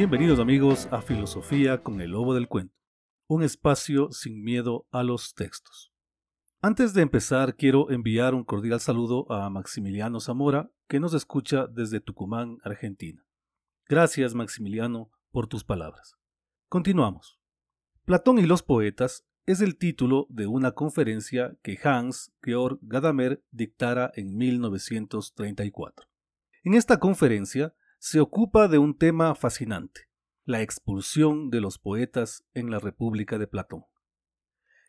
Bienvenidos amigos a Filosofía con el Lobo del Cuento, un espacio sin miedo a los textos. Antes de empezar, quiero enviar un cordial saludo a Maximiliano Zamora, que nos escucha desde Tucumán, Argentina. Gracias, Maximiliano, por tus palabras. Continuamos. Platón y los poetas es el título de una conferencia que Hans Georg Gadamer dictara en 1934. En esta conferencia se ocupa de un tema fascinante, la expulsión de los poetas en la República de Platón.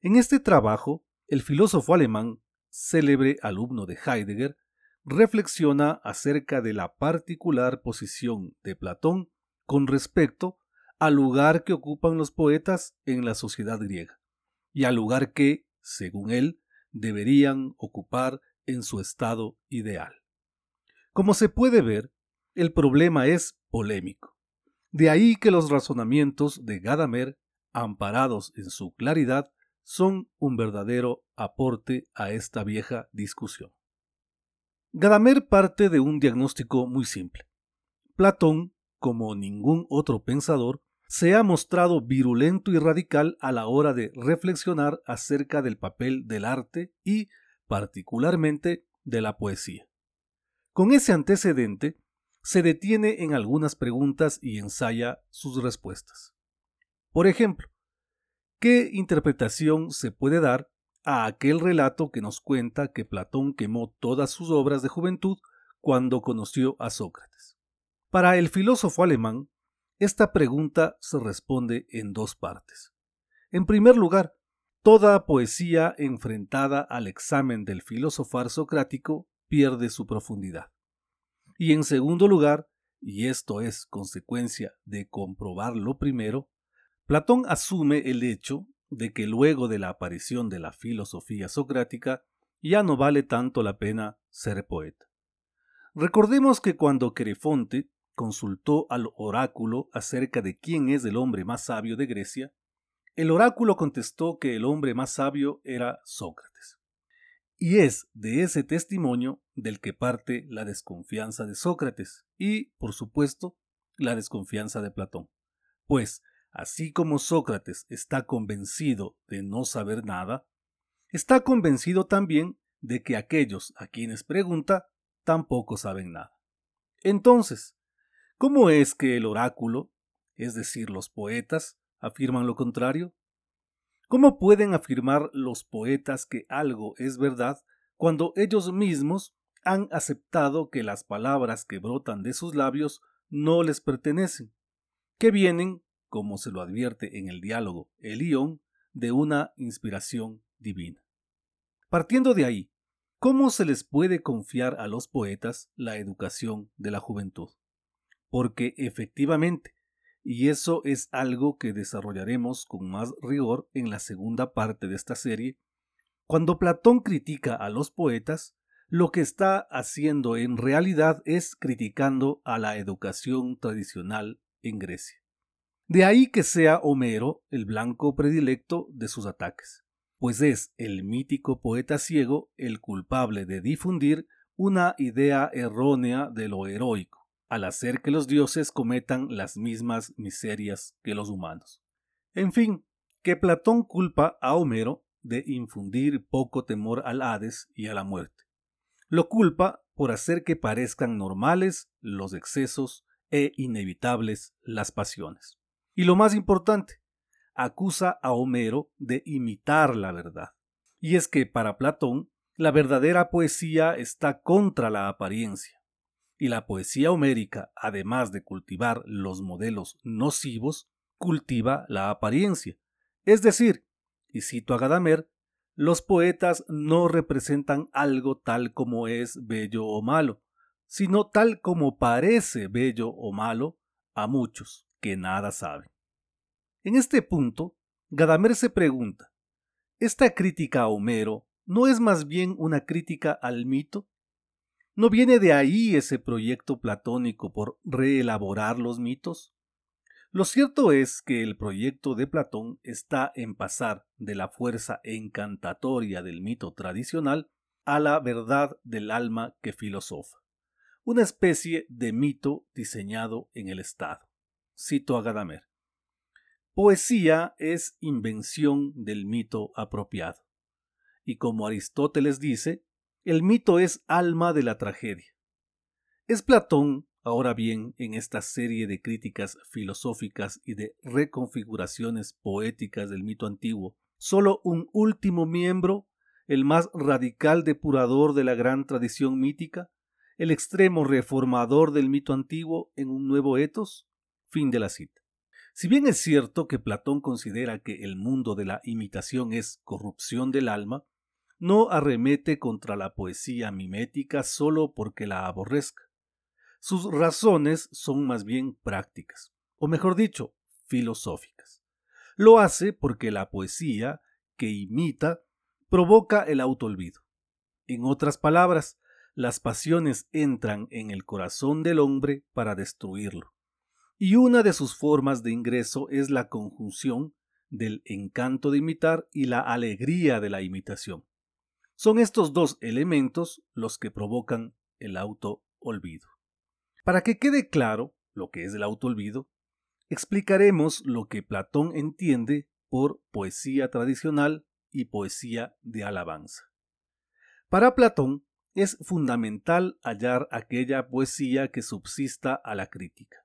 En este trabajo, el filósofo alemán, célebre alumno de Heidegger, reflexiona acerca de la particular posición de Platón con respecto al lugar que ocupan los poetas en la sociedad griega y al lugar que, según él, deberían ocupar en su estado ideal. Como se puede ver, el problema es polémico. De ahí que los razonamientos de Gadamer, amparados en su claridad, son un verdadero aporte a esta vieja discusión. Gadamer parte de un diagnóstico muy simple. Platón, como ningún otro pensador, se ha mostrado virulento y radical a la hora de reflexionar acerca del papel del arte y, particularmente, de la poesía. Con ese antecedente, se detiene en algunas preguntas y ensaya sus respuestas. Por ejemplo, ¿qué interpretación se puede dar a aquel relato que nos cuenta que Platón quemó todas sus obras de juventud cuando conoció a Sócrates? Para el filósofo alemán, esta pregunta se responde en dos partes. En primer lugar, toda poesía enfrentada al examen del filosofar socrático pierde su profundidad. Y en segundo lugar, y esto es consecuencia de comprobar lo primero, Platón asume el hecho de que luego de la aparición de la filosofía socrática ya no vale tanto la pena ser poeta. Recordemos que cuando Querefonte consultó al oráculo acerca de quién es el hombre más sabio de Grecia, el oráculo contestó que el hombre más sabio era Sócrates. Y es de ese testimonio del que parte la desconfianza de Sócrates y, por supuesto, la desconfianza de Platón. Pues, así como Sócrates está convencido de no saber nada, está convencido también de que aquellos a quienes pregunta tampoco saben nada. Entonces, ¿Cómo es que el oráculo, es decir, los poetas, afirman lo contrario? ¿Cómo pueden afirmar los poetas que algo es verdad cuando ellos mismos han aceptado que las palabras que brotan de sus labios no les pertenecen, que vienen, como se lo advierte en el diálogo Elión, de una inspiración divina? Partiendo de ahí, ¿cómo se les puede confiar a los poetas la educación de la juventud? porque efectivamente, y eso es algo que desarrollaremos con más rigor en la segunda parte de esta serie, cuando Platón critica a los poetas, lo que está haciendo en realidad es criticando a la educación tradicional en Grecia. De ahí que sea Homero el blanco predilecto de sus ataques, pues es el mítico poeta ciego el culpable de difundir una idea errónea de lo heroico al hacer que los dioses cometan las mismas miserias que los humanos. En fin, que Platón culpa a Homero de infundir poco temor al Hades y a la muerte. Lo culpa por hacer que parezcan normales los excesos e inevitables las pasiones. Y lo más importante, acusa a Homero de imitar la verdad. Y es que para Platón, la verdadera poesía está contra la apariencia y la poesía homérica, además de cultivar los modelos nocivos, cultiva la apariencia. Es decir, y cito a Gadamer, los poetas no representan algo tal como es bello o malo, sino tal como parece bello o malo a muchos que nada saben. En este punto, Gadamer se pregunta, ¿esta crítica a Homero no es más bien una crítica al mito? ¿No viene de ahí ese proyecto platónico por reelaborar los mitos? Lo cierto es que el proyecto de Platón está en pasar de la fuerza encantatoria del mito tradicional a la verdad del alma que filosofa, una especie de mito diseñado en el Estado. cito a Gadamer. Poesía es invención del mito apropiado. Y como Aristóteles dice, el mito es alma de la tragedia. Es Platón, ahora bien, en esta serie de críticas filosóficas y de reconfiguraciones poéticas del mito antiguo, solo un último miembro, el más radical depurador de la gran tradición mítica, el extremo reformador del mito antiguo en un nuevo etos? Fin de la cita. Si bien es cierto que Platón considera que el mundo de la imitación es corrupción del alma, no arremete contra la poesía mimética solo porque la aborrezca. Sus razones son más bien prácticas, o mejor dicho, filosóficas. Lo hace porque la poesía que imita provoca el autoolvido. En otras palabras, las pasiones entran en el corazón del hombre para destruirlo y una de sus formas de ingreso es la conjunción del encanto de imitar y la alegría de la imitación. Son estos dos elementos los que provocan el auto-olvido. Para que quede claro lo que es el auto-olvido, explicaremos lo que Platón entiende por poesía tradicional y poesía de alabanza. Para Platón es fundamental hallar aquella poesía que subsista a la crítica.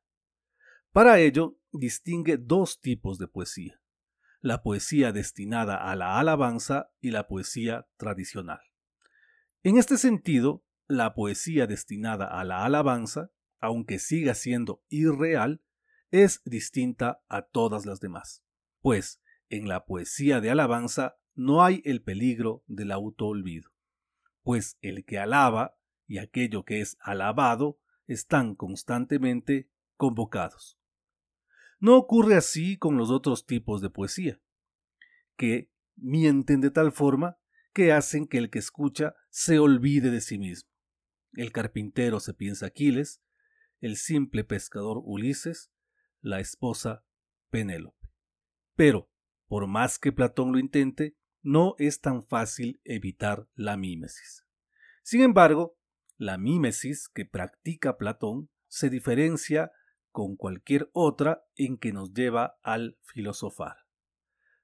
Para ello, distingue dos tipos de poesía, la poesía destinada a la alabanza y la poesía tradicional. En este sentido, la poesía destinada a la alabanza, aunque siga siendo irreal, es distinta a todas las demás, pues en la poesía de alabanza no hay el peligro del autoolvido, pues el que alaba y aquello que es alabado están constantemente convocados. No ocurre así con los otros tipos de poesía, que mienten de tal forma que hacen que el que escucha se olvide de sí mismo. El carpintero se piensa Aquiles, el simple pescador Ulises, la esposa Penélope. Pero, por más que Platón lo intente, no es tan fácil evitar la mímesis. Sin embargo, la mímesis que practica Platón se diferencia con cualquier otra en que nos lleva al filosofar.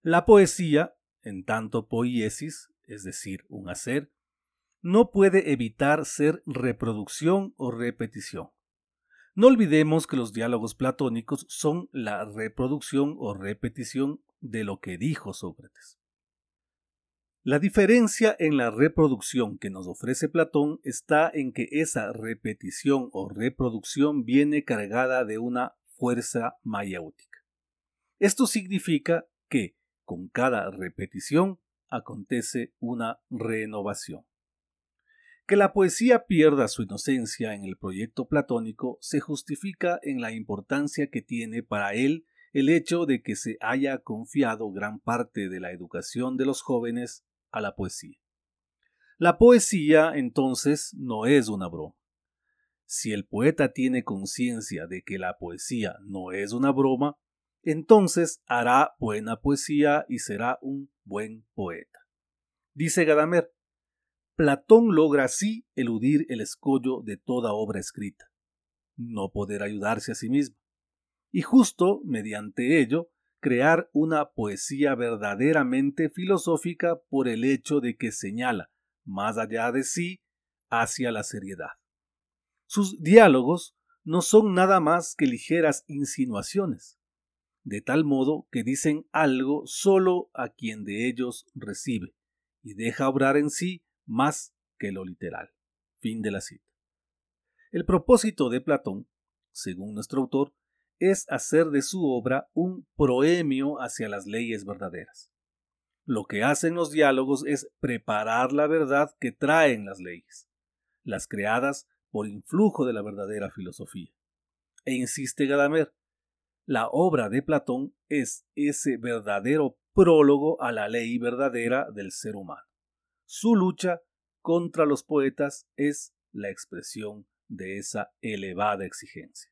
La poesía, en tanto poiesis, es decir, un hacer, no puede evitar ser reproducción o repetición. No olvidemos que los diálogos platónicos son la reproducción o repetición de lo que dijo Sócrates. La diferencia en la reproducción que nos ofrece Platón está en que esa repetición o reproducción viene cargada de una fuerza mayéutica. Esto significa que con cada repetición acontece una renovación. Que la poesía pierda su inocencia en el proyecto platónico se justifica en la importancia que tiene para él el hecho de que se haya confiado gran parte de la educación de los jóvenes a la poesía. La poesía, entonces, no es una broma. Si el poeta tiene conciencia de que la poesía no es una broma, entonces hará buena poesía y será un buen poeta. Dice Gadamer, Platón logra así eludir el escollo de toda obra escrita, no poder ayudarse a sí mismo, y justo mediante ello crear una poesía verdaderamente filosófica por el hecho de que señala, más allá de sí, hacia la seriedad. Sus diálogos no son nada más que ligeras insinuaciones, de tal modo que dicen algo solo a quien de ellos recibe, y deja obrar en sí más que lo literal. Fin de la cita. El propósito de Platón, según nuestro autor, es hacer de su obra un proemio hacia las leyes verdaderas. Lo que hacen los diálogos es preparar la verdad que traen las leyes, las creadas por influjo de la verdadera filosofía. E insiste Gadamer, la obra de Platón es ese verdadero prólogo a la ley verdadera del ser humano. Su lucha contra los poetas es la expresión de esa elevada exigencia.